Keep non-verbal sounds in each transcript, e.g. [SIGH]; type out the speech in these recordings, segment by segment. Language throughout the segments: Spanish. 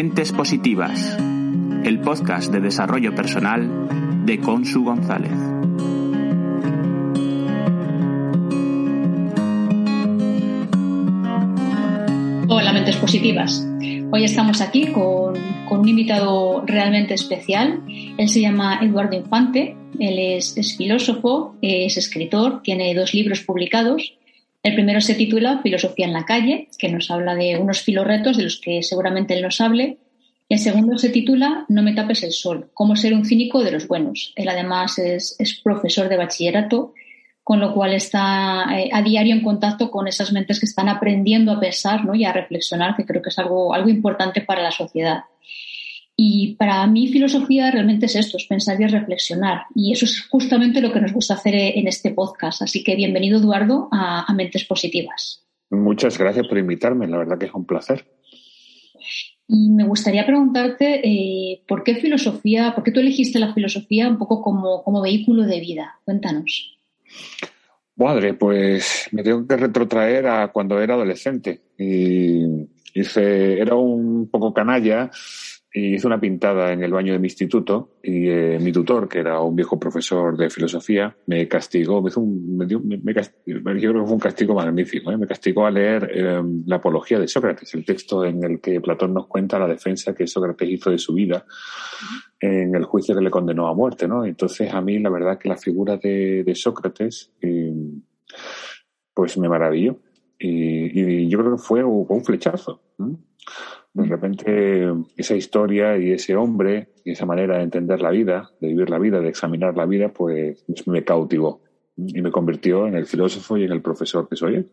Mentes Positivas, el podcast de desarrollo personal de Consu González. Hola, Mentes Positivas. Hoy estamos aquí con, con, un invitado realmente especial. Él se llama Eduardo Infante, él es, es filósofo, es escritor, tiene dos libros publicados. El primero se titula Filosofía en la calle, que nos habla de unos filorretos de los que seguramente él nos hable. El segundo se titula No me tapes el sol, cómo ser un cínico de los buenos. Él además es, es profesor de bachillerato, con lo cual está eh, a diario en contacto con esas mentes que están aprendiendo a pensar ¿no? y a reflexionar, que creo que es algo, algo importante para la sociedad. Y para mí filosofía realmente es esto, es pensar y reflexionar. Y eso es justamente lo que nos gusta hacer en este podcast. Así que bienvenido, Eduardo, a, a Mentes Positivas. Muchas gracias por invitarme, la verdad que es un placer. Y me gustaría preguntarte eh, por qué filosofía, por qué tú elegiste la filosofía un poco como, como vehículo de vida. Cuéntanos. Madre, pues me tengo que retrotraer a cuando era adolescente. Y hice, era un poco canalla y hice una pintada en el baño de mi instituto y eh, mi tutor, que era un viejo profesor de filosofía, me castigó, me hizo un, me dio, me, me castigó, yo creo que fue un castigo magnífico, ¿eh? me castigó a leer eh, la apología de Sócrates, el texto en el que Platón nos cuenta la defensa que Sócrates hizo de su vida en el juicio que le condenó a muerte, ¿no? Entonces a mí la verdad que la figura de, de Sócrates, eh, pues me maravilló y, y, yo creo que fue un flechazo. De repente esa historia y ese hombre y esa manera de entender la vida, de vivir la vida, de examinar la vida, pues me cautivó y me convirtió en el filósofo y en el profesor que soy hoy.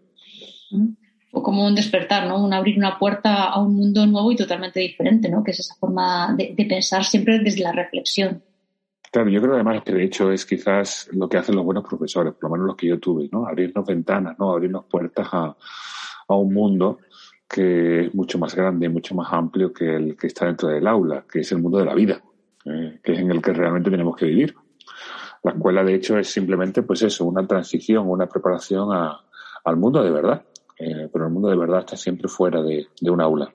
O como un despertar, ¿no? Un abrir una puerta a un mundo nuevo y totalmente diferente, ¿no? Que es esa forma de, de pensar siempre desde la reflexión. Claro, yo creo además que de hecho es quizás lo que hacen los buenos profesores, por lo menos los que yo tuve, ¿no? Abrirnos ventanas, ¿no? Abrirnos puertas a, a un mundo que es mucho más grande mucho más amplio que el que está dentro del aula, que es el mundo de la vida, eh, que es en el que realmente tenemos que vivir. La escuela, de hecho, es simplemente, pues eso, una transición, una preparación a, al mundo de verdad. Eh, pero el mundo de verdad está siempre fuera de, de un aula.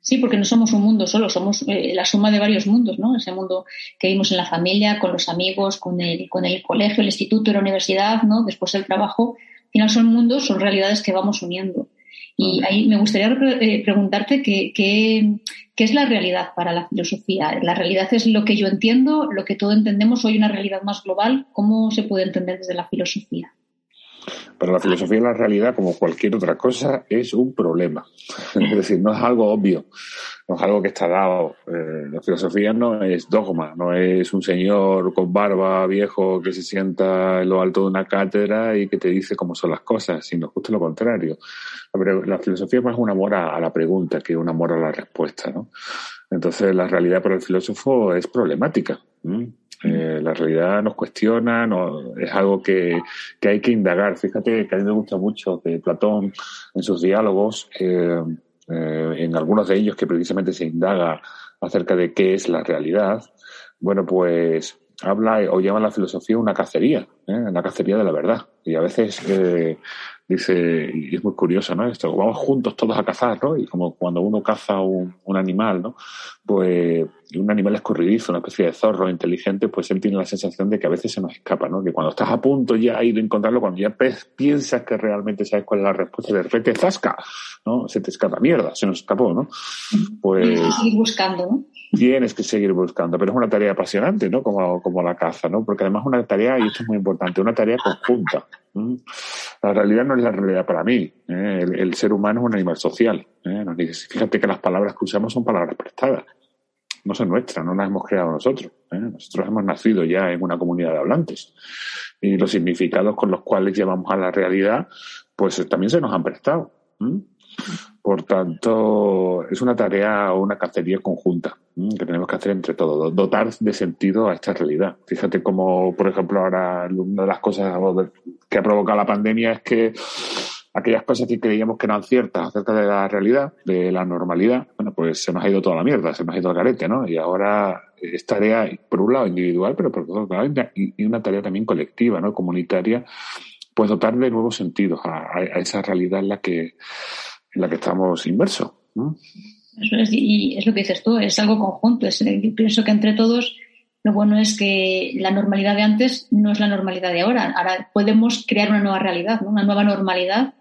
Sí, porque no somos un mundo solo, somos eh, la suma de varios mundos, ¿no? Ese mundo que vimos en la familia, con los amigos, con el, con el colegio, el instituto, la universidad, ¿no? Después el trabajo. Al final son mundos, son realidades que vamos uniendo. Y ahí me gustaría eh, preguntarte qué, qué, qué, es la realidad para la filosofía. La realidad es lo que yo entiendo, lo que todos entendemos hoy, una realidad más global. ¿Cómo se puede entender desde la filosofía? Para la filosofía la realidad, como cualquier otra cosa, es un problema. [LAUGHS] Es decir, no es algo obvio, no es algo que está dado. Eh, la filosofía no es dogma, no es un señor con barba viejo que se sienta en lo alto de una cátedra y que te dice cómo son las cosas, sino justo lo contrario. La, la filosofía es más un amor a, a, la pregunta que un amor a la respuesta. ¿no? Entonces, la realidad para el filósofo es problemática. Eh, la realidad nos cuestiona, no, es algo que, que, hay que indagar. Fíjate que a mí me gusta mucho que Platón en sus diálogos, eh, eh, en algunos de ellos que precisamente se indaga acerca de qué es la realidad, bueno, pues habla o llama la filosofía una cacería, una cacería de la verdad. Y a veces dice, y es muy curioso, ¿no? Esto, vamos juntos todos a cazar, ¿no? Y como cuando uno caza un, un animal, ¿no? Pues un animal escurridizo, una especie de zorro inteligente, pues él tiene la sensación de que a veces se nos escapa, ¿no? Que cuando estás a punto ya de ir encontrarlo, cuando ya piensas que realmente sabes cuál es la respuesta, de repente zasca, ¿no? Se te escapa, mierda, se nos escapó, ¿no? Pues... Seguir buscando, ¿no? Tienes que seguir buscando, pero es una tarea apasionante, ¿no? Como, como la caza, ¿no? Porque además es una tarea, y esto es muy importante, una tarea conjunta. La realidad no es la realidad para mí. ¿eh? El, el, ser humano es un animal social. ¿eh? Fíjate que las palabras que usamos son palabras prestadas. no son nuestras, no las hemos creado nosotros. ¿eh? Nosotros hemos nacido ya en una comunidad de hablantes y los significados con los cuales llevamos a la realidad, pues también se nos han prestado. Por tanto, es una tarea o una cacería conjunta que tenemos que hacer entre todos, dotar de sentido a esta realidad. Fíjate cómo, por ejemplo, ahora una de las cosas que ha provocado la pandemia es que aquellas cosas que creíamos que eran ciertas acerca de la realidad, de la normalidad, bueno, pues se nos ha ido toda la mierda, se nos ha ido el garete, ¿no? Y ahora es tarea, por un lado, individual, pero por otro lado, y una tarea también colectiva, ¿no? Comunitaria, pues dotar de nuevos sentidos a, esa realidad en la que, en la que estamos inmersos. Eso es, y es lo que dices tú, es algo conjunto. Es, yo pienso que entre todos lo bueno es que la normalidad de antes no es la normalidad de ahora. Ahora podemos crear una nueva realidad, ¿no? una nueva normalidad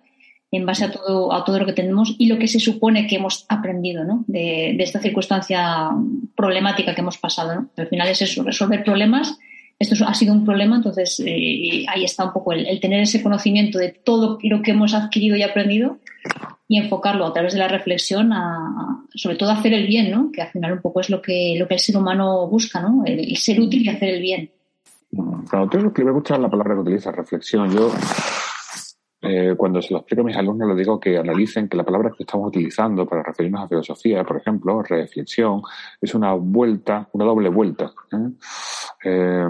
en base a todo, a todo lo que tenemos y lo que se supone que hemos aprendido ¿no? de, de, esta circunstancia problemática que hemos pasado. ¿no? Al final es eso, resolver problemas esto ha sido un problema, entonces eh, ahí está un poco el, tener ese conocimiento de todo lo que hemos adquirido y aprendido y enfocarlo a través de la reflexión a, sobre todo hacer el bien, ¿no? Que al final un poco es lo que, lo que el ser humano busca, ¿no? El, ser útil y hacer el bien. Claro, tú me gusta la palabra que utilizas, reflexión. Yo eh, cuando se lo explico a mis alumnos, les digo que analicen que la palabra que estamos utilizando para referirnos a filosofía, por ejemplo, reflexión, es una vuelta, una doble vuelta. ¿eh? Eh,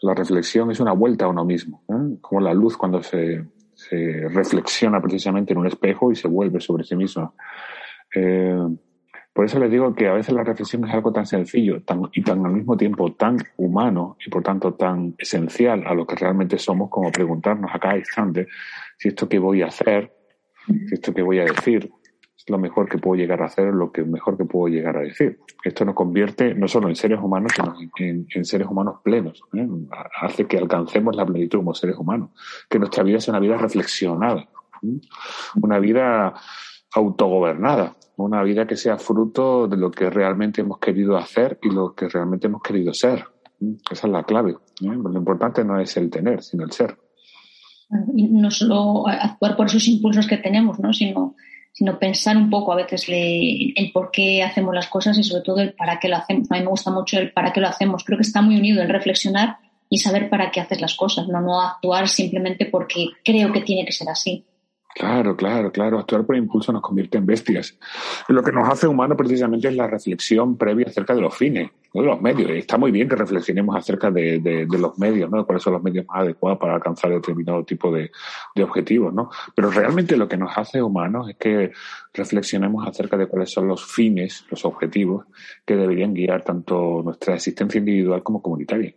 la reflexión es una vuelta a uno mismo, como la luz cuando se, se, reflexiona precisamente en un espejo y se vuelve sobre sí mismo. Por eso les digo que a veces la reflexión es algo tan sencillo y tan al mismo tiempo tan humano y por tanto tan esencial a lo que realmente somos como preguntarnos a cada instante si esto que voy a hacer, si esto que voy a decir es lo mejor que puedo llegar a hacer, lo que mejor que puedo llegar a decir. Esto nos convierte no solo en seres humanos, sino en, seres humanos plenos. ¿eh? Hace que alcancemos la plenitud como seres humanos, que nuestra vida sea una vida reflexionada, ¿eh? una vida autogobernada, una vida que sea fruto de lo que realmente hemos querido hacer y lo que realmente hemos querido ser. Esa es la clave. Lo importante no es el tener, sino el ser. No solo actuar por esos impulsos que tenemos, ¿no? sino, sino pensar un poco a veces el por qué hacemos las cosas y sobre todo el para qué lo hacemos. A mí me gusta mucho el para qué lo hacemos. Creo que está muy unido el reflexionar y saber para qué haces las cosas, no, no actuar simplemente porque creo que tiene que ser así. Claro, claro, claro. Actuar por impulso nos convierte en bestias. lo que nos hace humanos precisamente es la reflexión previa acerca de los fines, no de los medios. está muy bien que reflexionemos acerca de, los medios, ¿no? cuáles son los medios más adecuados para alcanzar determinado tipo de, objetivos, ¿no? Pero realmente lo que nos hace humanos es que reflexionemos acerca de cuáles son los fines, los objetivos que deberían guiar tanto nuestra existencia individual como comunitaria.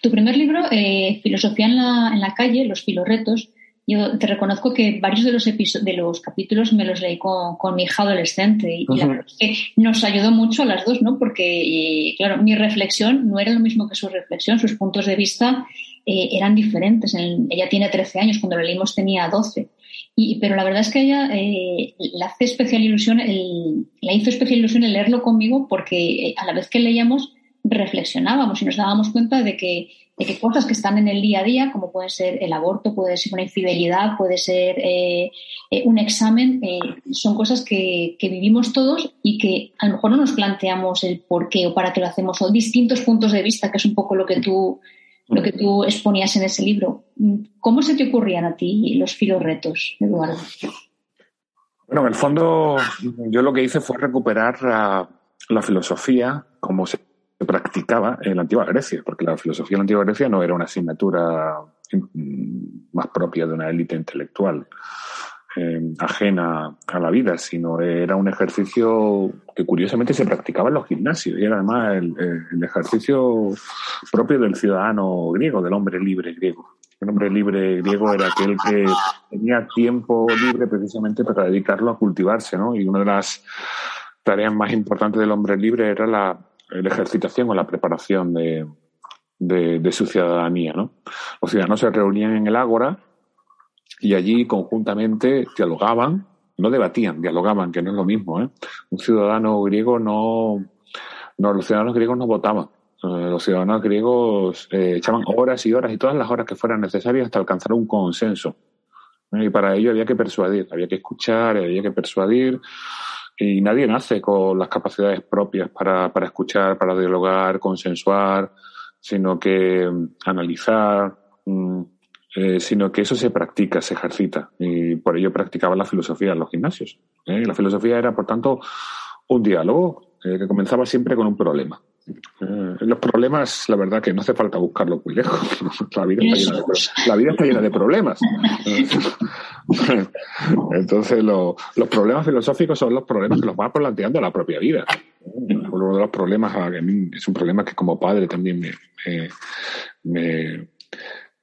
Tu primer libro, eh, Filosofía en la, en la, calle, los filorretos, yo te reconozco que varios de los, de los capítulos me los leí con, con mi hija adolescente y, la verdad es que nos ayudó mucho a las dos, ¿no? Porque, claro, mi reflexión no era lo mismo que su reflexión, sus puntos de vista eh, eran diferentes. ella tiene 13 años, cuando lo leímos tenía 12. Y, pero la verdad es que ella eh, le hace especial ilusión, el, le hizo especial ilusión el leerlo conmigo porque a la vez que leíamos reflexionábamos y nos dábamos cuenta de que, de que cosas que están en el día a día, como puede ser el aborto, puede ser una infidelidad, puede ser eh, eh, un examen, eh, son cosas que, que, vivimos todos y que a lo mejor no nos planteamos el por qué o para qué lo hacemos, o distintos puntos de vista, que es un poco lo que tú, lo que tú exponías en ese libro. ¿Cómo se te ocurrían a ti los filorretos, Eduardo? Bueno, en el fondo yo lo que hice fue recuperar la, la filosofía como se se practicaba en la antigua Grecia, porque la filosofía en la antigua Grecia no era una asignatura mm, más propia de una élite intelectual eh, ajena a la vida, sino era un ejercicio que curiosamente se practicaba en los gimnasios y era además el, ejercicio propio del ciudadano griego, del hombre libre griego. El hombre libre griego era aquel que tenía tiempo libre precisamente para dedicarlo a cultivarse, ¿no? Y una de las tareas más importantes del hombre libre era la la ejercitación o la preparación de, de, su ciudadanía. ¿no? Los ciudadanos se reunían en el ágora y allí conjuntamente dialogaban, no debatían, dialogaban, que no es lo mismo. ¿eh? Un ciudadano griego no, no, los ciudadanos griegos no votaban. Eh, los ciudadanos griegos eh, echaban horas y horas y todas las horas que fueran necesarias hasta alcanzar un consenso. Y para ello había que persuadir, había que escuchar, había que persuadir y nadie nace con las capacidades propias para, para escuchar, para dialogar, consensuar, sino que mm, analizar, mm, eh, sino que eso se practica, se ejercita. Y por ello practicaba la filosofía en los gimnasios. ¿eh? La filosofía era, por tanto, un diálogo eh, que comenzaba siempre con un problema. los problemas, la verdad que no hace falta buscarlo muy lejos. [LAUGHS] la, vida está llena de, problemas. [LAUGHS] Entonces, los problemas filosóficos son los problemas que los va planteando la propia vida. Uno de los problemas, a mí es un problema que como padre también me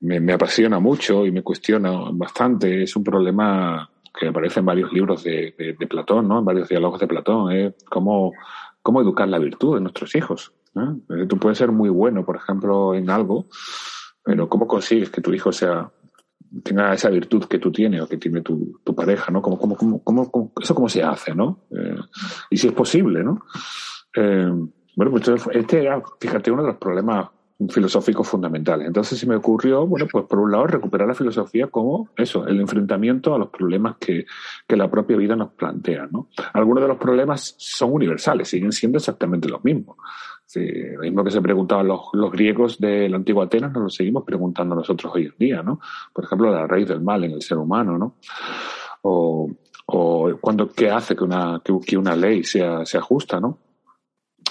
me, apasiona mucho y me cuestiona bastante. Es un problema que aparece en varios libros de, Platón, ¿no? En varios diálogos de Platón. ¿eh? Cómo, cómo educar la virtud de nuestros hijos. Eh, tú puedes ser muy bueno, por ejemplo, en algo, pero ¿cómo consigues que tu hijo sea tenga esa virtud que tú tienes o que tiene tu, pareja, ¿no? ¿Cómo, cómo, cómo, cómo, eso cómo se hace, ¿no? Eh, y si es posible, ¿no? Eh, bueno, pues este era, fíjate, uno de los problemas filosóficos fundamentales. Entonces se me ocurrió, bueno, pues por un lado recuperar la filosofía como eso, el enfrentamiento a los problemas que, que la propia vida nos plantea. ¿no? Algunos de los problemas son universales, siguen siendo exactamente los mismos. lo mismo que se preguntaban los, los griegos de la antigua Atenas, nos lo seguimos preguntando nosotros hoy en día, ¿no? Por ejemplo, la raíz del mal en el ser humano, ¿no? O, o cuando, qué hace que una, que una ley sea, sea justa, ¿no?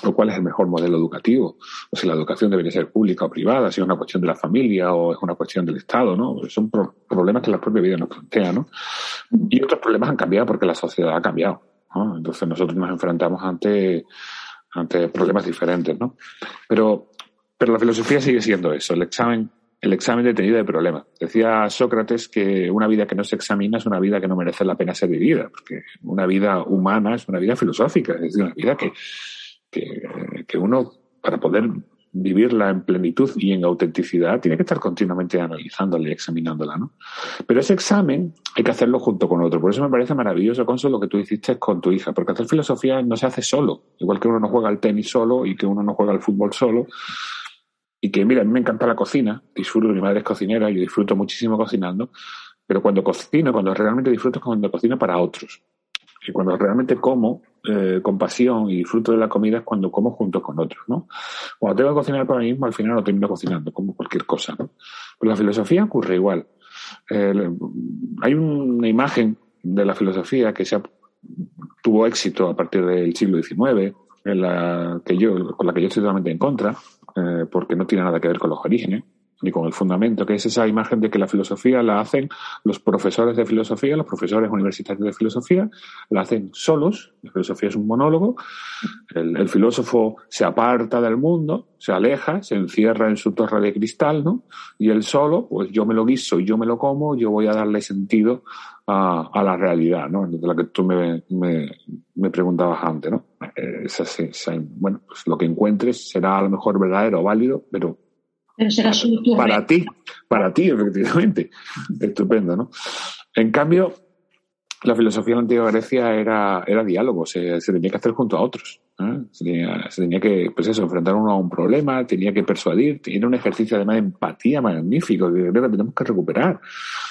O cuál es el mejor modelo educativo, o si la educación debería ser pública o privada, si es una cuestión de la familia o es una cuestión del Estado, ¿no? Son problemas que la propia vida nos plantea, ¿no? Y otros problemas han cambiado porque la sociedad ha cambiado, ¿no? Entonces nosotros nos enfrentamos ante, ante problemas diferentes, ¿no? Pero, pero la filosofía sigue siendo eso, el examen el examen detenido de problemas. Decía Sócrates que una vida que no se examina es una vida que no merece la pena ser vivida, porque una vida humana es una vida filosófica, es decir, una vida que, que, uno, para poder vivirla en plenitud y en autenticidad, tiene que estar continuamente analizándola y examinándola, ¿no? Pero ese examen hay que hacerlo junto con otro. Por eso me parece maravilloso, Consul, lo que tú hiciste con tu hija, porque hacer filosofía no se hace solo. Igual que uno no juega al tenis solo y que uno no juega al fútbol solo. Y que, mira, a mí me encanta la cocina, disfruto, mi madre es cocinera, yo disfruto muchísimo cocinando, pero cuando cocino, cuando realmente disfruto es cuando cocino para otros. Y cuando realmente como eh, con pasión y disfruto de la comida es cuando como junto con otros, ¿no? Cuando tengo que cocinar para mí mismo, al final no termino cocinando, como cualquier cosa, ¿no? Pero la filosofía ocurre igual. hay una imagen de la filosofía que se tuvo éxito a partir del siglo XIX, en la que yo, con la que yo estoy totalmente en contra, eh, porque no tiene nada que ver con los orígenes, ni con el fundamento, que es esa imagen de que la filosofía la hacen los profesores de filosofía, los profesores universitarios de filosofía, la hacen solos, la filosofía es un monólogo, el, filósofo se aparta del mundo, se aleja, se encierra en su torre de cristal, ¿no? Y él solo, pues yo me lo guiso yo me lo como, yo voy a darle sentido a, a la realidad, ¿no? De la que tú me, me, me preguntabas antes, ¿no? Eh, bueno, pues lo que encuentres será a lo mejor verdadero o válido, pero pero será Para ti, para ti, efectivamente. Estupendo, ¿no? En cambio, la filosofía de la antigua Grecia era, era diálogo, se, tenía que hacer junto a otros. ¿eh? Se, tenía, que, pues eso, enfrentar uno a un problema, tenía que persuadir, era un ejercicio además de empatía magnífico que creo que tenemos que recuperar.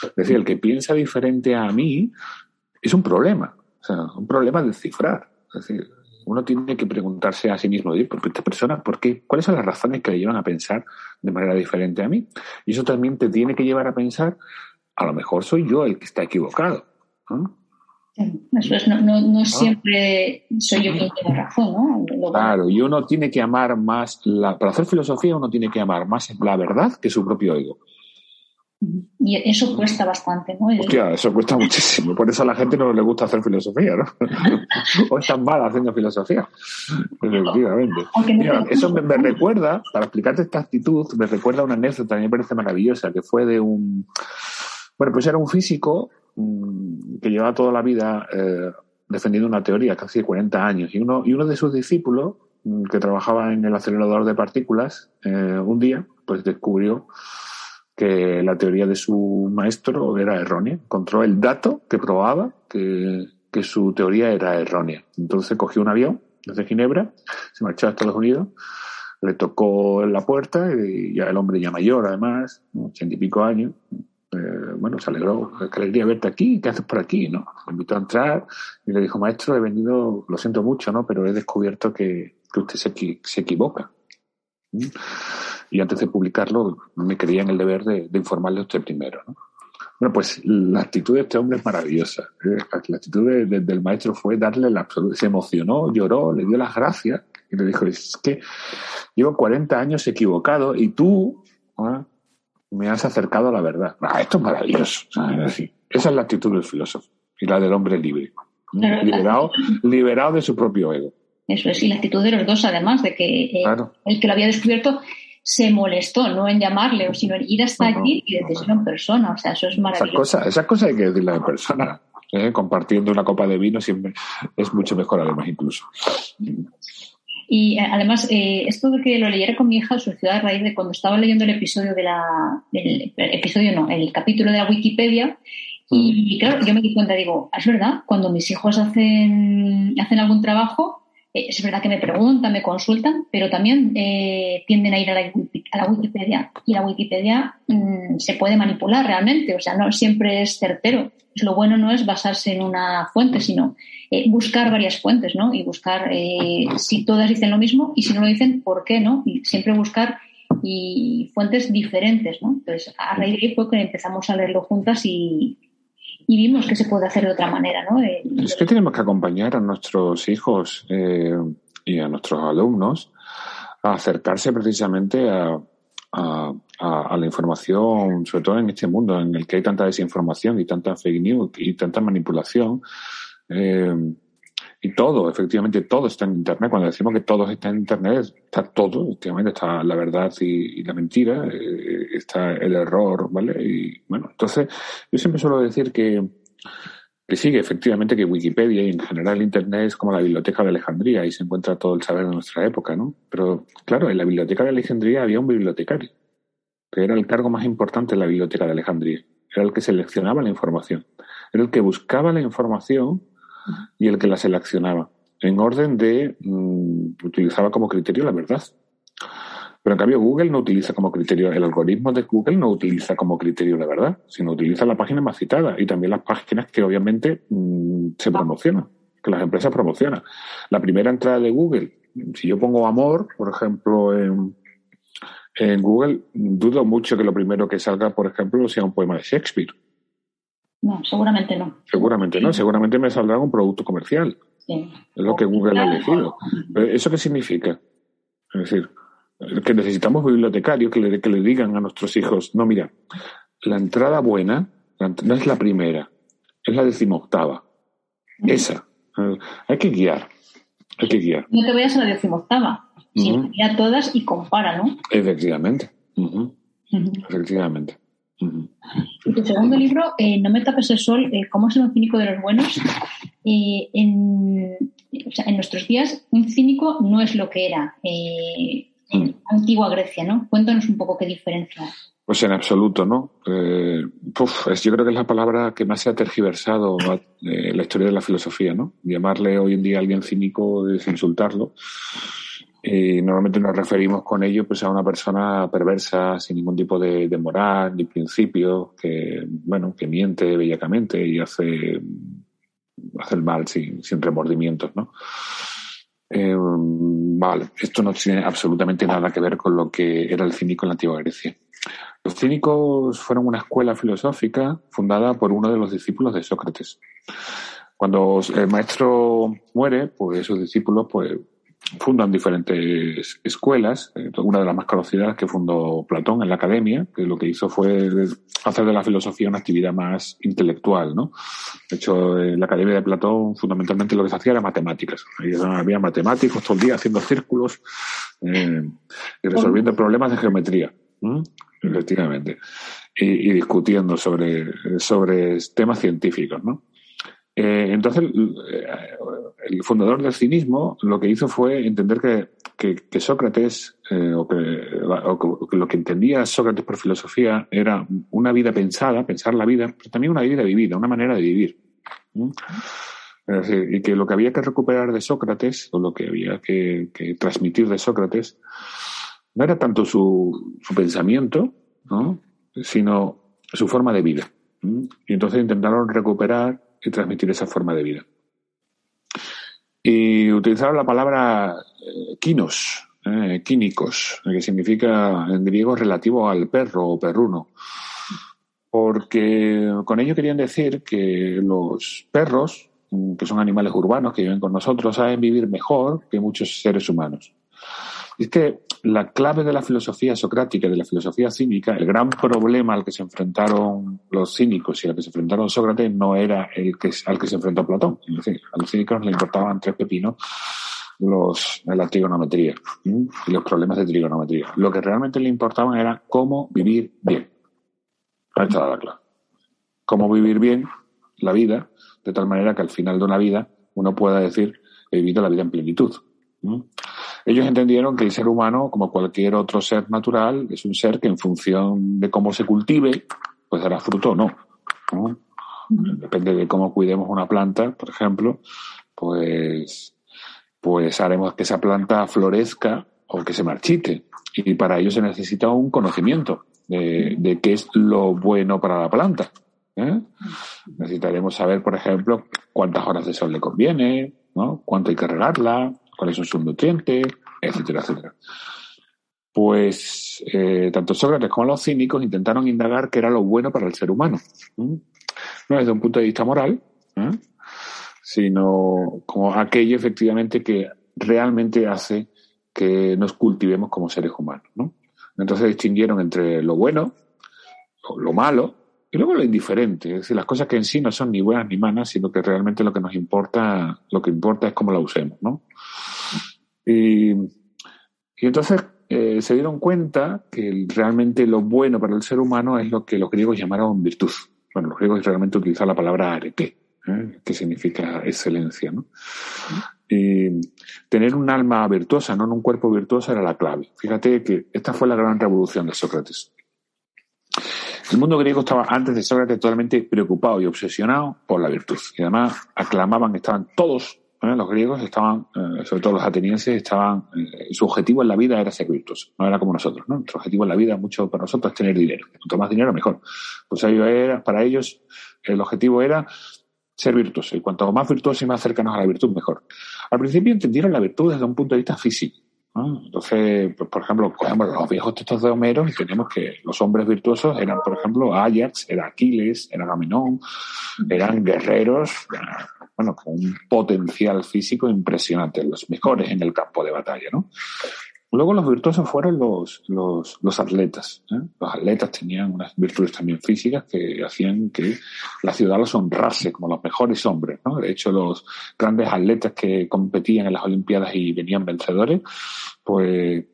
Es decir, el que piensa diferente a mí es un problema, o sea, un problema de cifrar. Es decir, uno tiene que preguntarse a sí mismo, ¿por esta persona, por qué? ¿Cuáles son las razones que le llevan a pensar de manera diferente a mí? Y eso también te tiene que llevar a pensar, a lo mejor soy yo el que está equivocado. Eso es, no, no, ah. siempre soy yo quien tiene razón, ¿no? Claro, y uno tiene que amar más, la, para hacer filosofía uno tiene que amar más la verdad que su propio ego. Y eso cuesta bastante, ¿no? Hostia, eso cuesta muchísimo. Por eso a la gente no le gusta hacer filosofía, ¿no? [LAUGHS] o están mal haciendo filosofía. Efectivamente. eso me, recuerda, para explicarte esta actitud, me recuerda una anécdota que me parece maravillosa, que fue de un. Bueno, pues era un físico mm, que llevaba toda la vida eh, defendiendo una teoría, casi 40 años, y uno, y uno de sus discípulos, mm, que trabajaba en el acelerador de partículas, eh, un día, pues descubrió que la teoría de su maestro era errónea. Encontró el dato que probaba que, que su teoría era errónea. Entonces cogió un avión desde Ginebra, se marchó a Estados Unidos, le tocó en la puerta y ya el hombre ya mayor además, ochenta y pico años, eh, bueno, se alegró, qué alegría verte aquí, ¿qué haces por aquí? ¿no? Me invitó a entrar y le dijo, maestro, he venido, lo siento mucho, ¿no? Pero he descubierto que, que usted se, se equivoca. Y antes de publicarlo, me creía en el deber de, de informarle a usted primero, ¿no? Bueno, pues la actitud de este hombre es maravillosa. ¿eh? La actitud del maestro fue darle la absoluta. Se emocionó, lloró, le dio las gracias y le dijo: Es que llevo 40 años equivocado y tú ¿eh? me has acercado a la verdad. Ah, esto es maravilloso. esa es la actitud del filósofo y la del hombre libre. liberado, liberado de su propio ego. Eso es, y la actitud de los dos, además, de que eh, el que lo había descubierto se molestó, no en llamarle, sino en ir hasta aquí y decirlo en persona. O sea, eso es maravilloso. Esa cosa, hay que decirla en persona. ¿eh? Compartiendo una copa de vino siempre es mucho mejor, además, incluso. Y eh, además, eh, esto de que lo leyera con mi hija surgió a raíz de cuando estaba leyendo el episodio de la. El, episodio no, el capítulo de la Wikipedia. Y, y claro, yo me di cuenta, digo, es verdad, cuando mis hijos hacen, hacen algún trabajo, eh, es verdad que me preguntan, me consultan, pero también eh, tienden a ir a la, Wikipedia. Y la Wikipedia mm, se puede manipular realmente, o sea, no siempre es certero. Lo bueno no es basarse en una fuente, sino eh, buscar varias fuentes, ¿no? Y buscar si todas dicen lo mismo y si no lo dicen, ¿por qué no? Y siempre buscar y fuentes diferentes, ¿no? Entonces, a raíz de ahí fue que empezamos a leerlo juntas y, y vimos que se puede hacer de otra manera. ¿no? es que tenemos que acompañar a nuestros hijos eh, y a nuestros alumnos a acercarse precisamente a, a, la información, sobre todo en este mundo en el que hay tanta desinformación y tanta fake news y tanta manipulación. Eh, y todo, efectivamente, todo está en Internet. Cuando decimos que todo está en Internet, está todo, efectivamente, está la verdad y, la mentira, eh, está el error, ¿vale? Y bueno, entonces, yo siempre suelo decir que, que sí, efectivamente, que Wikipedia y en general Internet es como la biblioteca de Alejandría y se encuentra todo el saber de nuestra época, ¿no? Pero, claro, en la biblioteca de Alejandría había un bibliotecario, que era el cargo más importante en la biblioteca de Alejandría. Era el que seleccionaba la información. Era el que buscaba la información y el que la seleccionaba, en orden de mm, utilizaba como criterio la verdad. Pero en cambio Google no utiliza como criterio, el algoritmo de Google no utiliza como criterio la verdad, sino utiliza la página más citada y también las páginas que obviamente mm, se promocionan, que las empresas promocionan. La primera entrada de Google, si yo pongo amor, por ejemplo, en, en Google, dudo mucho que lo primero que salga, por ejemplo, sea un poema de Shakespeare. No, seguramente no. Seguramente no, seguramente me saldrá un producto comercial. Es lo que Google ha elegido. ¿Eso qué significa? Es decir, que necesitamos bibliotecarios que le, que le digan a nuestros hijos, no, mira, la entrada buena no es la primera, es la decimoctava. Esa. Hay que guiar. Hay que guiar. No te vayas a la decimoctava, sino guía todas y compara, ¿no? Efectivamente. Efectivamente. Y tu segundo libro, eh, No me tapes el sol, eh, cómo ser un cínico de los buenos. Eh, en, nuestros días, un cínico no es lo que era en mm. antigua Grecia, ¿no? Cuéntanos un poco qué diferencia. Pues en absoluto, ¿no? yo creo que es la palabra que más se ha tergiversado en la historia de la filosofía, ¿no? Llamarle hoy en día a alguien cínico es insultarlo. Y normalmente nos referimos con ello pues a una persona perversa, sin ningún tipo de, moral ni principio, que bueno, que miente bellacamente y hace, hace el mal sin, sin remordimientos, ¿no? Eh, vale, esto no tiene absolutamente nada que ver con lo que era el cínico en la antigua Grecia. Los cínicos fueron una escuela filosófica fundada por uno de los discípulos de Sócrates. Cuando el maestro muere, pues sus discípulos pues fundan diferentes escuelas. Eh, una de las más conocidas que fundó Platón en la academia, que lo que hizo fue hacer de la filosofía una actividad más intelectual, ¿no? De hecho, en la academia de Platón fundamentalmente lo que se hacía era matemáticas. había matemáticos todo el día haciendo círculos eh, y resolviendo problemas de geometría. Efectivamente. Y, y, discutiendo sobre, sobre temas científicos, ¿no? Eh, entonces, eh, el fundador del cinismo lo que hizo fue entender que, que, Sócrates, eh, o, que, lo que entendía Sócrates por filosofía era una vida pensada, pensar la vida, pero también una vida vivida, una manera de vivir. y que lo que había que recuperar de Sócrates, o lo que había que, transmitir de Sócrates, no era tanto su, su pensamiento, ¿no? sino su forma de vida. Y entonces intentaron recuperar y transmitir esa forma de vida. Y utilizaron la palabra kinos, eh, químicos, que significa en griego relativo al perro o perruno. Porque con ello querían decir que los perros, que son animales urbanos que viven con nosotros, saben vivir mejor que muchos seres humanos. Y es que la clave de la filosofía socrática, de la filosofía cínica, el gran problema al que se enfrentaron los cínicos y al que se enfrentaron Sócrates no era el que, al que se enfrentó Platón. Es decir, a los cínicos les importaban tres pepinos los, la trigonometría y los problemas de trigonometría. Lo que realmente le importaba era cómo vivir bien. Ahí está la clave. Cómo vivir bien la vida, de tal manera que al final de una vida uno pueda decir he vivido la vida en plenitud. Ellos entendieron que el ser humano, como cualquier otro ser natural, es un ser que en función de cómo se cultive, pues dará fruto o no. Depende de cómo cuidemos una planta, por ejemplo, pues pues haremos que esa planta florezca o que se marchite. Y para ello se necesita un conocimiento de, qué es lo bueno para la planta. ¿eh? Necesitaremos saber, por ejemplo, cuántas horas de sol le conviene, ¿no? cuánto hay que regarla, cuáles son sus nutrientes, etcétera, etcétera. Pues eh, tanto Sócrates como los cínicos intentaron indagar qué era lo bueno para el ser humano. No desde un punto de vista moral, sino como aquello efectivamente que realmente hace que nos cultivemos como seres humanos. ¿no? Entonces distinguieron entre lo bueno, lo malo y luego lo indiferente, es decir, las cosas que en sí no son ni buenas ni malas, sino que realmente lo que nos importa, lo que importa es cómo la usemos. ¿no? Y, entonces eh, se dieron cuenta que realmente lo bueno para el ser humano es lo que los griegos llamaron virtud. Bueno, los griegos realmente utilizan la palabra arete, ¿eh? que significa excelencia. ¿no? Y tener un alma virtuosa, no un cuerpo virtuoso, era la clave. Fíjate que esta fue la gran revolución de Sócrates. El mundo griego estaba antes de Sócrates totalmente preocupado y obsesionado por la virtud. Y además aclamaban, estaban todos, ¿eh? los griegos estaban, eh, sobre todo los atenienses, estaban, su objetivo en la vida era ser virtuoso, no era como nosotros, ¿no? Nuestro objetivo en la vida, mucho para nosotros, es tener dinero. Cuanto más dinero, mejor. Pues era, para ellos, el objetivo era ser virtuoso. Y cuanto más virtuoso y más cercanos a la virtud, mejor. Al principio entendieron la virtud desde un punto de vista físico. Entonces, pues, por ejemplo, cogemos los viejos textos de Homero y tenemos que los hombres virtuosos eran, por ejemplo, Ajax, era Aquiles, era Agamenón, eran guerreros, bueno, con un potencial físico impresionante, los mejores en el campo de batalla, ¿no? Luego los virtuosos fueron los, los, los atletas. ¿eh? Los atletas tenían unas virtudes también físicas que hacían que la ciudad los honrase como los mejores hombres. De hecho, los grandes atletas que competían en las Olimpiadas y venían vencedores, pues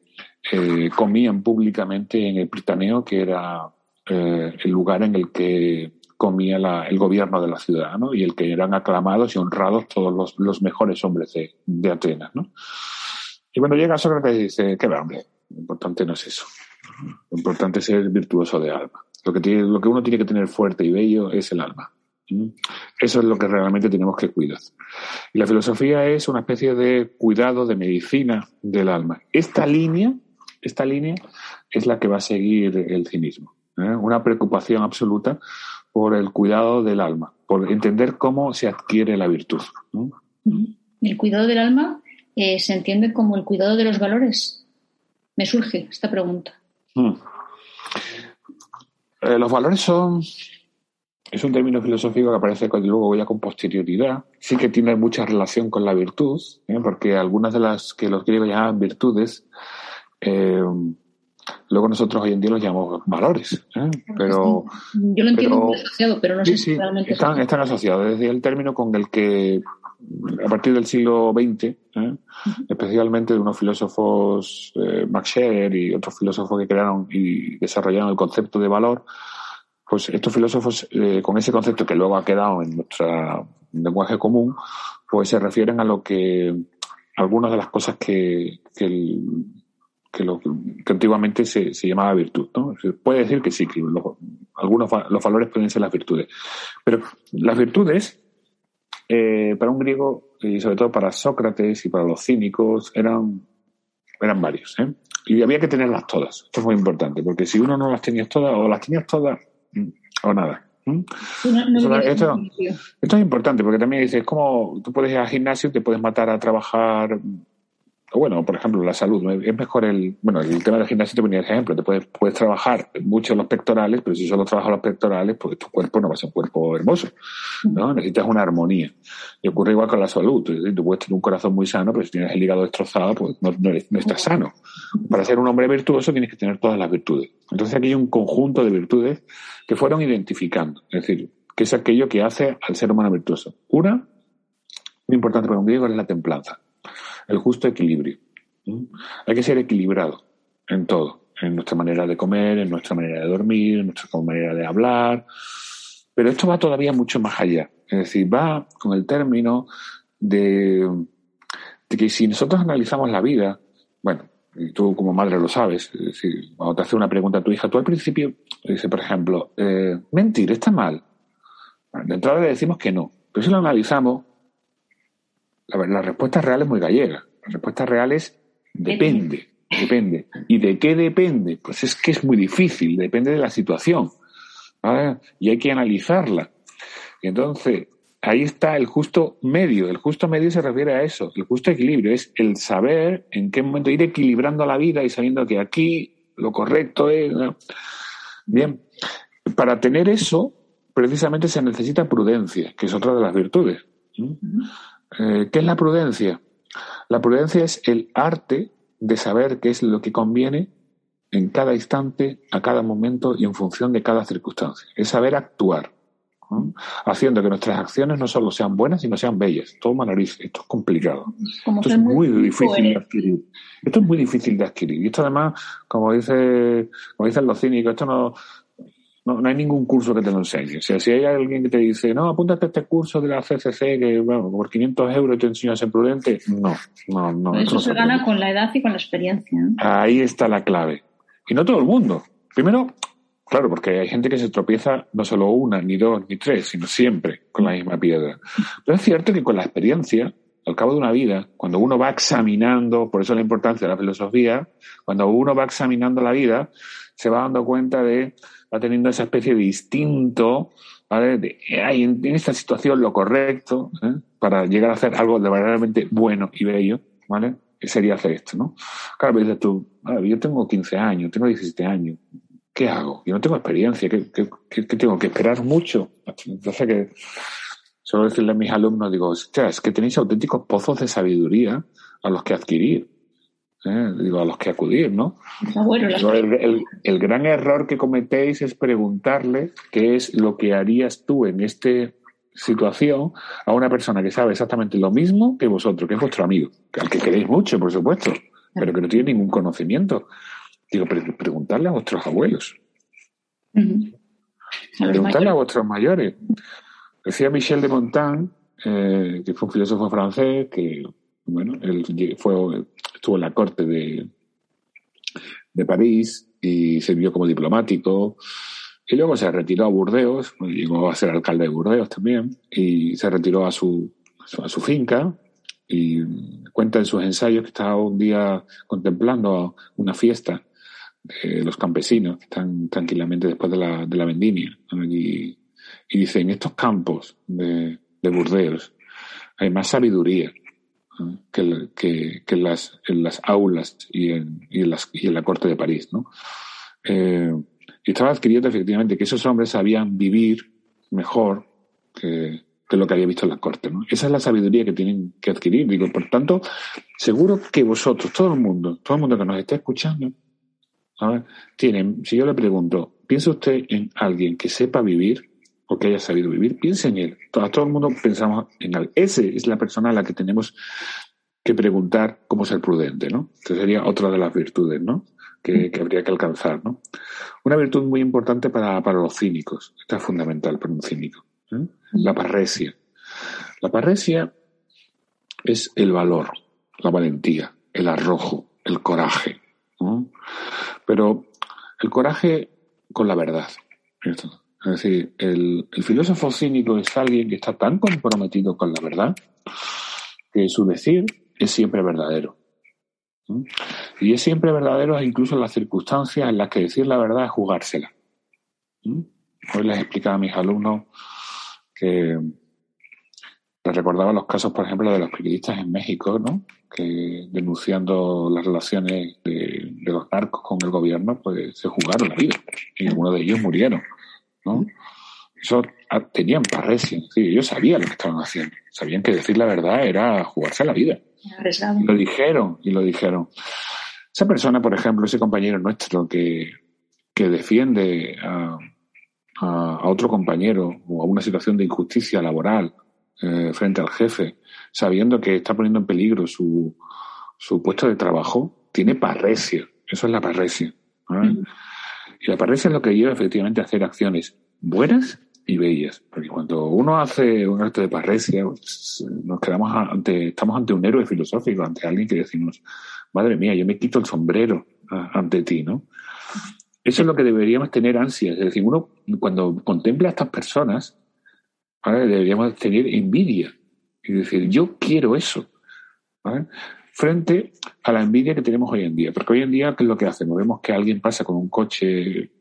eh, comían públicamente en el Pritaneo, que era eh, el lugar en el que comía el gobierno de la ciudad, ¿no? Y el que eran aclamados y honrados todos los, los mejores hombres de, de Atenas, ¿no? Y bueno, llega Sócrates dice, qué va, hombre, lo importante no es eso. Lo importante es ser virtuoso de alma. Lo que, tiene, lo que uno tiene que tener fuerte y bello es el alma. Eso es lo que realmente tenemos que cuidar. Y la filosofía es una especie de cuidado, de medicina del alma. Esta línea, esta línea es la que va a seguir el cinismo. ¿eh? Una preocupación absoluta por el cuidado del alma, por entender cómo se adquiere la virtud. El cuidado del alma eh, se entiende como el cuidado de los valores? Me surge esta pregunta. Hmm. Eh, los valores son. Es un término filosófico que aparece luego ya con posterioridad. Sí que tiene mucha relación con la virtud, ¿eh? porque algunas de las que los griegos llamaban virtudes, luego nosotros hoy en día los llamamos valores. Pero, Yo lo entiendo muy asociado, pero no sé si realmente. Están, están asociados. Desde el término con el que a partir del siglo XX, ¿eh? especialmente de unos filósofos, eh, Max Scherer y otros filósofos que crearon y desarrollaron el concepto de valor, pues estos filósofos, eh, con ese concepto que luego ha quedado en nuestro lenguaje común, pues se refieren a lo que algunas de las cosas que, que, lo, que antiguamente se, se, llamaba virtud. ¿no? puede decir que sí, que algunos los valores pueden ser las virtudes. Pero las virtudes eh, para un griego, y sobre todo para Sócrates y para los cínicos, eran, eran varios. ¿eh? Y había que tenerlas todas. Esto es muy importante, porque si uno no las tenía todas, o las tenías todas, mm, o nada. esto, esto, es importante porque también dices, como tú puedes ir al gimnasio, te puedes matar a trabajar bueno, por ejemplo, la salud. Es mejor el. Bueno, el tema del gimnasio te ponía el ejemplo. Te puedes, puedes trabajar mucho los pectorales, pero si solo trabajas los pectorales, pues tu cuerpo no va a ser un cuerpo hermoso. ¿no? Necesitas una armonía. Y ocurre igual con la salud. Tú puedes tener un corazón muy sano, pero si tienes el hígado destrozado, pues no, no, estás sano. Para ser un hombre virtuoso tienes que tener todas las virtudes. Entonces aquí hay un conjunto de virtudes que fueron identificando. Es decir, que es aquello que hace al ser humano virtuoso. Una, muy importante para un griego, es la templanza el justo equilibrio. Hay que ser equilibrado en todo, en nuestra manera de comer, en nuestra manera de dormir, en nuestra manera de hablar. Pero esto va todavía mucho más allá. Es decir, va con el término de, que si nosotros analizamos la vida, bueno, y tú como madre lo sabes, es decir, cuando te hace una pregunta a tu hija, tú al principio dice, por ejemplo, eh, mentir está mal. De entrada le decimos que no, pero si lo analizamos, la, respuesta real es muy gallega. La respuesta real es depende, depende. ¿Y de qué depende? Pues es que es muy difícil, depende de la situación. Y hay que analizarla. Y entonces, ahí está el justo medio. El justo medio se refiere a eso. El justo equilibrio es el saber en qué momento ir equilibrando la vida y sabiendo que aquí lo correcto es. Bien, para tener eso, precisamente se necesita prudencia, que es otra de las virtudes. Eh, ¿Qué es la prudencia? La prudencia es el arte de saber qué es lo que conviene en cada instante, a cada momento y en función de cada circunstancia. Es saber actuar, haciendo que nuestras acciones no solo sean buenas, sino sean bellas. Todo nariz. Esto es complicado. Esto es muy, difícil de adquirir. Esto es muy difícil de adquirir. Y esto además, como dice, como dicen los cínicos, esto no, no, hay ningún curso que te lo enseñe. O sea, si hay alguien que te dice, no, apúntate a este curso de la CCC que, bueno, por 500 euros te enseño a ser prudente, no, no, no. Eso se gana con la edad y con la experiencia. Ahí está la clave. Y no todo el mundo. Primero, claro, porque hay gente que se tropieza no solo una, ni dos, ni tres, sino siempre con la misma piedra. Pero es cierto que con la experiencia, al cabo de una vida, cuando uno va examinando, por eso la importancia de la filosofía, cuando uno va examinando la vida, se va dando cuenta de va teniendo esa especie de instinto, ¿vale? De, hay en, esta situación lo correcto, ¿eh? para llegar a hacer algo de verdaderamente bueno y bello, ¿vale? Sería hacer esto, ¿no? Claro, pero dices tú, yo tengo 15 años, tengo 17 años, ¿qué hago? Yo no tengo experiencia, ¿qué, qué, tengo? ¿Que esperar mucho? Entonces, que suelo decirle a mis alumnos, digo, es que tenéis auténticos pozos de sabiduría a los que adquirir. ¿Eh? digo, a los que acudir, ¿no? el, gran error que cometéis es preguntarle qué es lo que harías tú en esta situación a una persona que sabe exactamente lo mismo que vosotros, que es vuestro amigo, al que queréis mucho, por supuesto, pero que no tiene ningún conocimiento. Digo, preguntarle a vuestros abuelos. Preguntarle a vuestros mayores. Decía Michel de Montaigne, eh, que fue un filósofo francés, que bueno, él fue, estuvo en la corte de, de París y sirvió como diplomático. Y luego se retiró a Burdeos, llegó a ser alcalde de Burdeos también, y se retiró a su, a su finca y cuenta en sus ensayos que estaba un día contemplando una fiesta de los campesinos que están tranquilamente después de la, de la vendimia. Y, y, dice, en estos campos de, de Burdeos hay más sabiduría que, las, en las aulas y en, la corte de París. ¿no? Eh, y estaba adquiriendo efectivamente que esos hombres sabían vivir mejor que, que lo que había visto en la corte. ¿no? Esa es la sabiduría que tienen que adquirir. Digo, por tanto, seguro que vosotros, todo el mundo, todo el mundo que nos está escuchando, tienen, si yo le pregunto, ¿piensa usted en alguien que sepa vivir? O que haya sabido vivir, piense en él. Todo, todo el mundo pensamos en él. Ese es la persona a la que tenemos que preguntar cómo ser prudente, ¿no? Esa sería otra de las virtudes, ¿no? Que, habría que alcanzar, ¿no? Una virtud muy importante para, los cínicos. Esta es fundamental para un cínico. ¿eh? La parresia. La parresia es el valor, la valentía, el arrojo, el coraje. Pero el coraje con la verdad. Es decir, el, filósofo cínico es alguien que está tan comprometido con la verdad que su decir es siempre verdadero. Y es siempre verdadero incluso en las circunstancias en las que decir la verdad es jugársela. hoy les explicaba a mis alumnos que les recordaba los casos, por ejemplo, de los periodistas en México, ¿no? Que denunciando las relaciones de, los narcos con el gobierno, pues se jugaron la vida. Y algunos de ellos murieron, ¿no? Eso tenían parresia, sí, ellos sabían lo que estaban haciendo. Sabían que decir la verdad era jugarse la vida. Y lo dijeron, y lo dijeron. Esa persona, por ejemplo, ese compañero nuestro que, que defiende a, a, otro compañero o a una situación de injusticia laboral eh, frente al jefe, sabiendo que está poniendo en peligro su, su puesto de trabajo, tiene parresia. Eso es la parresia. Y la parresia es lo que lleva efectivamente a hacer acciones buenas y bellas. Porque cuando uno hace un acto de parresia, pues, nos quedamos ante, estamos ante un héroe filosófico, ante alguien que decimos, madre mía, yo me quito el sombrero ante ti, ¿no? Eso es lo que deberíamos tener ansias. Es decir, uno cuando contempla a estas personas, deberíamos tener envidia. Y decir, yo quiero eso. Frente a la envidia que tenemos hoy en día. Porque hoy en día, ¿qué es lo que hacemos? Vemos que alguien pasa con un coche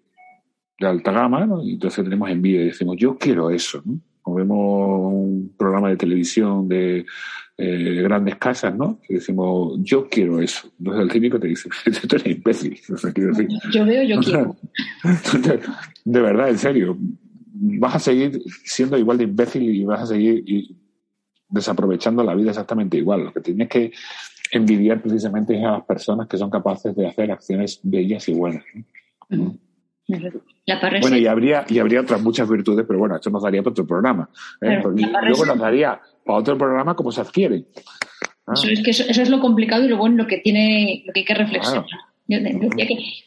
de alta gama, y entonces tenemos envidia y decimos, yo quiero eso. ¿no? O vemos un programa de televisión de eh, grandes casas, ¿no? Y decimos, yo quiero eso. Entonces el cínico te dice, [LAUGHS] tú eres imbécil. [LAUGHS] Yo veo, yo [LAUGHS] quiero. de verdad, en serio. Vas a seguir siendo igual de imbécil y vas a seguir desaprovechando la vida exactamente igual. Lo que tienes que envidiar precisamente es a las personas que son capaces de hacer acciones bellas y buenas. bueno, y habría, y habría otras muchas virtudes, pero bueno, esto nos daría para otro programa. ¿eh? luego nos daría para otro programa cómo se adquiere. Ah. Eso, es que eso, es lo complicado y lo bueno, lo que tiene, lo que hay que reflexionar.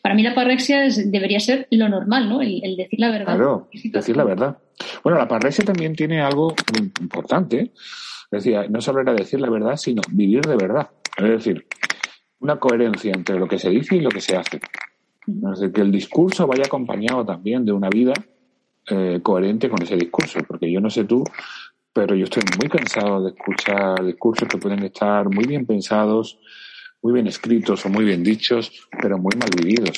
para mí la parrexia debería ser lo normal, ¿no? El, decir la verdad. Claro, decir la verdad. Bueno, la parrexia también tiene algo importante. Es decir, no solo era decir la verdad, sino vivir de verdad. Es decir, una coherencia entre lo que se dice y lo que se hace. Es decir, que el discurso vaya acompañado también de una vida eh, coherente con ese discurso. Porque yo no sé tú, pero yo estoy muy cansado de escuchar discursos que pueden estar muy bien pensados, muy bien escritos o muy bien dichos, pero muy mal vividos.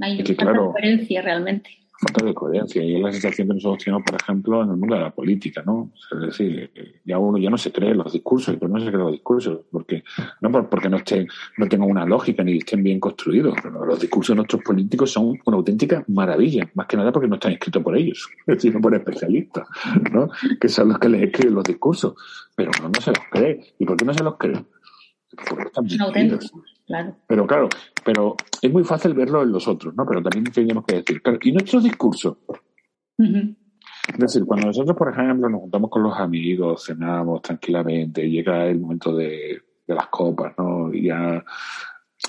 Hay una coherencia realmente falta de coherencia. Y es la sensación que nosotros tenemos, por ejemplo, en el mundo de la política, ¿no? Es decir, ya uno ya no se cree los discursos, pero no se cree los discursos, porque no porque no estén, no tengan una lógica ni estén bien construidos. los discursos de nuestros políticos son una auténtica maravilla, más que nada porque no están escritos por ellos, [LAUGHS] sino por especialistas, ¿no? Que son los que les escriben los discursos. Pero uno no se los cree. ¿Y por qué no se los cree? Claro. Pero claro, pero es muy fácil verlo en los otros, ¿no? Pero también tenemos que decir, claro, ¿y nuestros discursos? Es decir, cuando nosotros, por ejemplo, nos juntamos con los amigos, cenamos tranquilamente, llega el momento de, las copas, ¿no? Y ya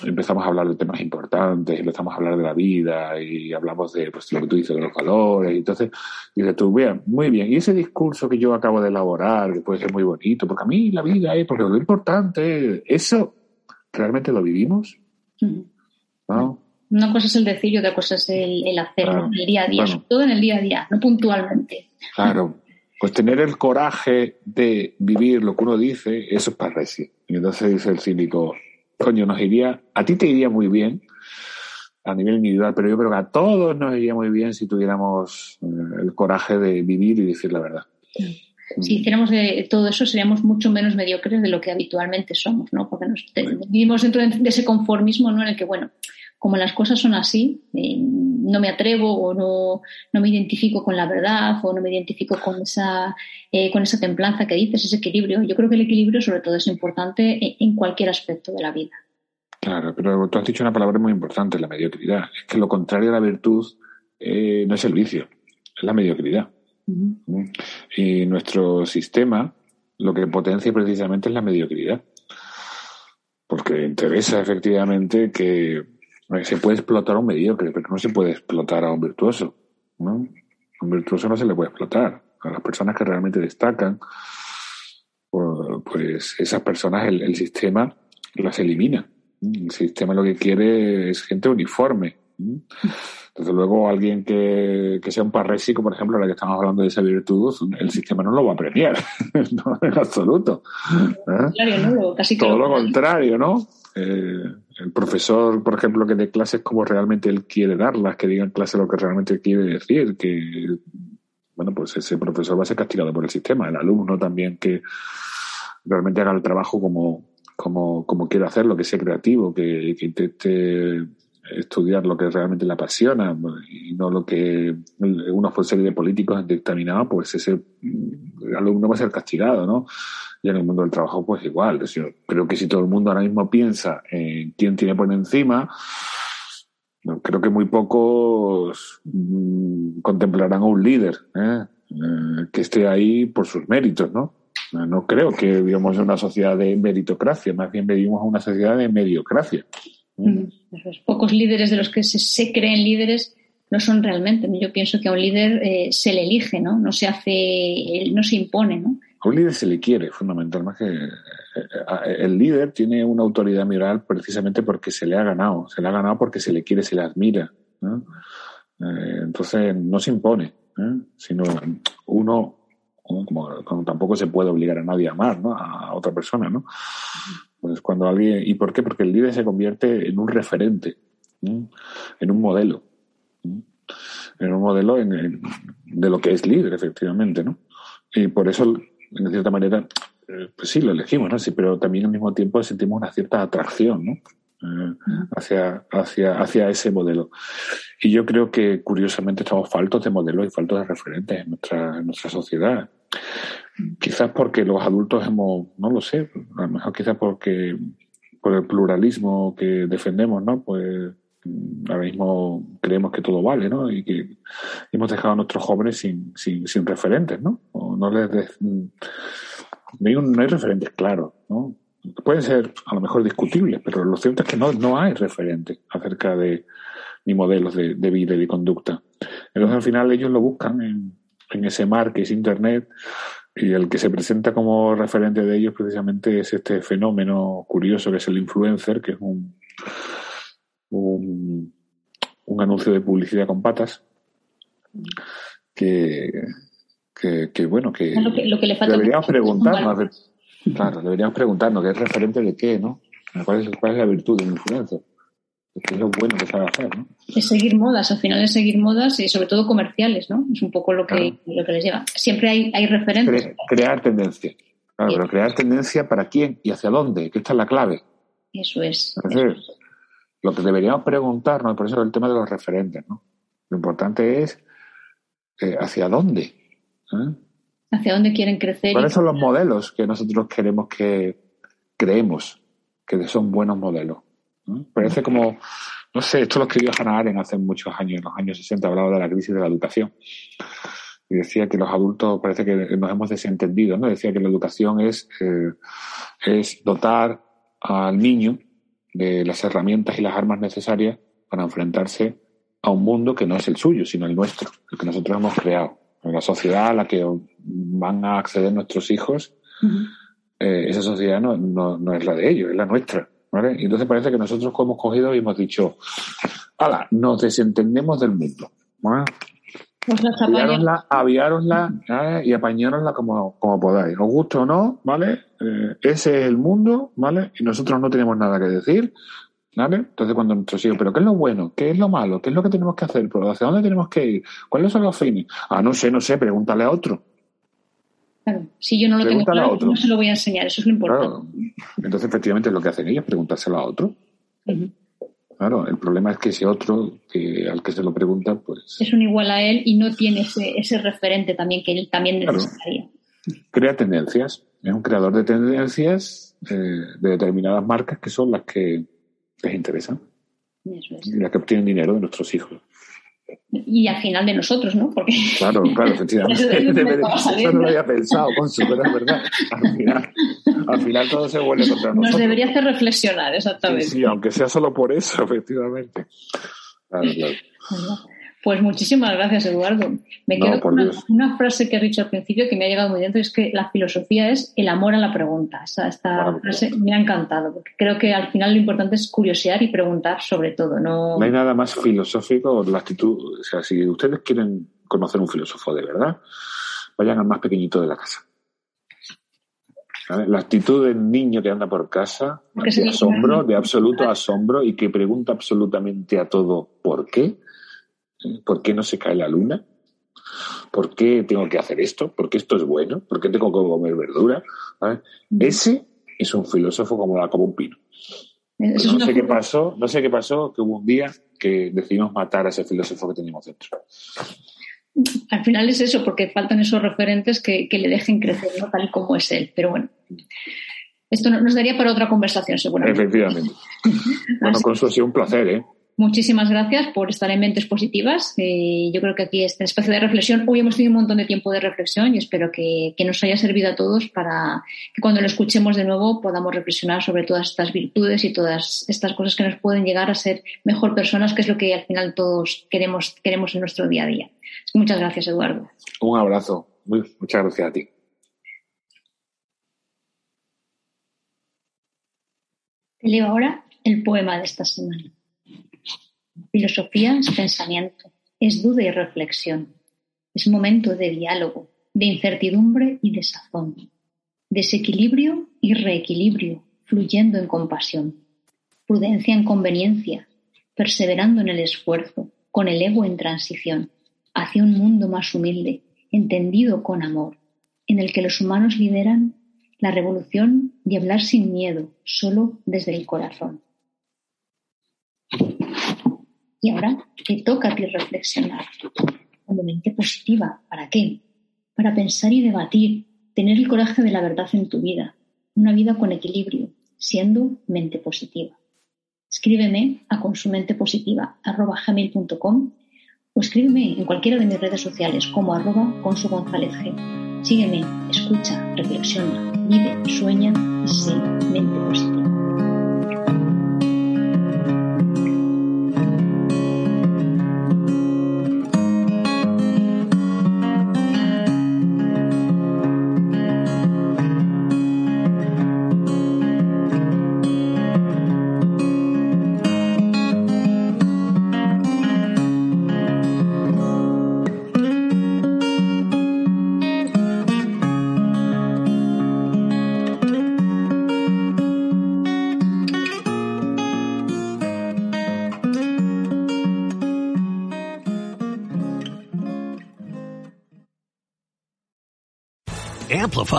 empezamos a hablar de temas importantes, empezamos a hablar de la vida y hablamos de pues, lo que tú dices, de los valores. Y entonces, dices tú, bien, muy bien. Y ese discurso que yo acabo de elaborar, que puede ser muy bonito, porque a mí la vida es, porque lo importante, eso realmente lo vivimos. Una cosa es el decir y otra cosa es el, hacer, el día a día, todo en el día a día, no puntualmente. Claro, pues tener el coraje de vivir lo que uno dice, eso es parresia. Y entonces dice el cínico, coño, nos iría, a ti te iría muy bien a nivel individual, pero yo creo que a todos nos iría muy bien si tuviéramos eh, el coraje de vivir y decir la verdad. Si hiciéramos de todo eso, seríamos mucho menos mediocres de lo que habitualmente somos, ¿no? Porque nos, vivimos dentro de, ese conformismo, ¿no? En el que, bueno, como las cosas son así, eh, no me atrevo o no, no, me identifico con la verdad o no me identifico con esa, eh, con esa templanza que dices, ese equilibrio. Yo creo que el equilibrio sobre todo es importante en, cualquier aspecto de la vida. Claro, pero tú has dicho una palabra muy importante, la mediocridad. Es que lo contrario a la virtud eh, no es el vicio, es la mediocridad. Y nuestro sistema lo que potencia precisamente es la mediocridad. Porque interesa efectivamente que se puede explotar a un mediocre, pero no se puede explotar a un virtuoso. ¿no? A un virtuoso no se le puede explotar. A las personas que realmente destacan, pues esas personas el sistema las elimina. El sistema lo que quiere es gente uniforme. Desde luego, alguien que, sea un parrésico, por ejemplo, ahora que estamos hablando de esa virtud, el sistema no lo va a premiar, [LAUGHS] no, en absoluto. ¿Eh? Todo lo contrario, ¿no? Eh, el profesor, por ejemplo, que dé clases como realmente él quiere darlas, que diga en clase lo que realmente quiere decir, que, bueno, pues ese profesor va a ser castigado por el sistema. El alumno también que realmente haga el trabajo como, como, como quiere hacerlo, que sea creativo, que, que intente estudiar lo que realmente le apasiona y no lo que una serie de políticos han pues ese alumno va a ser castigado, ¿no? Y en el mundo del trabajo, pues igual. Creo que si todo el mundo ahora mismo piensa en quién tiene por encima, creo que muy pocos mm, contemplarán a un líder ¿eh? Eh, que esté ahí por sus méritos, ¿no? No creo que vivamos en una sociedad de meritocracia, más bien vivimos en una sociedad de mediocracia. Pocos líderes de los que se, creen líderes no son realmente. Yo pienso que a un líder eh, se le elige, ¿no? No se hace, no se impone, ¿no? A un líder se le quiere, fundamentalmente. Eh, eh, el líder tiene una autoridad moral precisamente porque se le ha ganado. Se le ha ganado porque se le quiere, se le admira. entonces no se impone, sino uno, como, tampoco se puede obligar a nadie a amar, ¿no? A otra persona, ¿no? Pues cuando alguien, ¿y por qué? Porque el líder se convierte en un referente, en un modelo, en un modelo de lo que es líder, efectivamente, ¿no? Y por eso, en cierta manera, eh, pues sí, lo elegimos, ¿no? Sí, pero también al mismo tiempo sentimos una cierta atracción, ¿no? Eh, hacia, hacia, hacia ese modelo. Y yo creo que curiosamente estamos faltos de modelos y faltos de referentes en nuestra, en nuestra sociedad. Quizás porque los adultos hemos, no lo sé, a lo mejor quizás porque por el pluralismo que defendemos, ¿no? Pues mm, ahora mismo creemos que todo vale, ¿no? Y que hemos dejado a nuestros jóvenes sin, sin, referentes, ¿no? O no les mm, no, hay no hay referentes claros, ¿no? Pueden ser a lo mejor discutibles, pero lo cierto es que no, no hay referentes acerca de ni modelos de, de vida y de conducta. Entonces al final ellos lo buscan en, en ese mar que es Internet y el que se presenta como referente de ellos precisamente es este fenómeno curioso que es el influencer, que es un, un, anuncio de publicidad con patas, que, que, bueno, que, deberíamos preguntarnos, claro, deberíamos preguntarnos qué es referente de qué, ¿no? ¿Cuál es, cuál es la virtud de un influencer? Es lo bueno que sabe hacer, ¿no? Es seguir modas, al final es seguir modas y sobre todo comerciales, ¿no? Es un poco lo que, lo que les lleva. Siempre hay, hay referentes. crear tendencia. Claro, pero crear tendencia para quién y hacia dónde, que esta es la clave. Eso es. lo que deberíamos preguntarnos, por eso es el tema de los referentes, ¿no? Lo importante es eh, hacia dónde. ¿eh? Hacia dónde quieren crecer. ¿Cuáles son los modelos que nosotros queremos que creemos que son buenos modelos? Parece como, no sé, esto lo escribió Hannah Arendt hace muchos años, en los años 60, hablaba de la crisis de la educación. Y decía que los adultos parece que nos hemos desentendido, ¿no? Decía que la educación es, eh, es dotar al niño de las herramientas y las armas necesarias para enfrentarse a un mundo que no es el suyo, sino el nuestro, el que nosotros hemos creado. La sociedad a la que van a acceder nuestros hijos, eh, esa sociedad no, no, es la de ellos, es la nuestra. Y entonces parece que nosotros hemos cogido y hemos dicho, ¡hala! Nos desentendemos del mundo. ¿vale? Pues aviárosla, y apañárosla como, como podáis. Os gusta o no, ¿vale? Eh, ese es el mundo, ¿vale? Y nosotros no tenemos nada que decir, ¿vale? Entonces cuando nuestros hijos, ¿pero qué es lo bueno? ¿Qué es lo malo? ¿Qué es lo que tenemos que hacer? ¿Hacia dónde tenemos que ir? ¿Cuáles son los fines? Ah, no sé, no sé, pregúntale a otro. Si yo no lo tengo claro, no se lo voy a enseñar, eso es lo importante. Entonces, efectivamente, lo que hacen ellos es preguntárselo a otro. Claro, el problema es que ese otro que, al que se lo pregunta, pues. Es un igual a él y no tiene ese, ese referente también que él también necesitaría. Crea tendencias. Es un creador de tendencias eh, de determinadas marcas que son las que les interesan. Y las que obtienen dinero de nuestros hijos y al final de nosotros, ¿no? Porque claro, claro, efectivamente. [LAUGHS] Eso no lo había pensado, Consu, pero es verdad. Al final, al final todo se vuelve contra nosotros. Nos debería hacer reflexionar, exactamente. Sí, aunque sea solo por eso, efectivamente. Claro, claro. Pues muchísimas gracias, Eduardo. Me quedo con una, frase que has dicho al principio que me ha llegado muy dentro, es que la filosofía es el amor a la pregunta. Esta, esta frase me ha encantado, porque creo que al final lo importante es curiosear y preguntar sobre todo. No, no hay nada más filosófico, la actitud, o sea, si ustedes quieren conocer un filósofo de verdad, vayan al más pequeñito de la casa. La actitud del niño que anda por casa, de asombro, de absoluto asombro y que pregunta absolutamente a todo ¿por qué? ¿Por qué no se cae la luna? ¿Por qué tengo que hacer esto? ¿Por qué esto es bueno? ¿Por qué tengo que comer verdura? Ese es un filósofo como, la, como un pino. Pues no sé qué pasó, no sé qué pasó, que hubo un día que decidimos matar a ese filósofo que teníamos dentro. Al final es eso, porque faltan esos referentes que, le dejen crecer, tal y como es él. Pero bueno, esto nos daría para otra conversación, seguramente. Efectivamente. [LAUGHS] bueno, con eso ha sido un placer, ¿eh? Muchísimas gracias por estar en Mentes Positivas. Eh, yo creo que aquí este espacio de reflexión, hoy hemos tenido un montón de tiempo de reflexión y espero que, nos haya servido a todos para que cuando lo escuchemos de nuevo podamos reflexionar sobre todas estas virtudes y todas estas cosas que nos pueden llegar a ser mejor personas, que es lo que al final todos queremos, queremos en nuestro día a día. Muchas gracias, Eduardo. Un abrazo. muchas gracias a ti. Te leo ahora el poema de esta semana. Filosofía es pensamiento, es duda y reflexión, es momento de diálogo, de incertidumbre y de sazón, desequilibrio y reequilibrio, fluyendo en compasión, prudencia en conveniencia, perseverando en el esfuerzo, con el ego en transición, hacia un mundo más humilde, entendido con amor, en el que los humanos lideran la revolución de hablar sin miedo, solo desde el corazón. Y ahora te toca a ti reflexionar. Como mente positiva, ¿para qué? Para pensar y debatir, tener el coraje de la verdad en tu vida, una vida con equilibrio, siendo mente positiva. Escríbeme a consumentepositiva.com o escríbeme en cualquiera de mis redes sociales como arroba. Sígueme, escucha, reflexiona, vive, sueña y sé mente positiva.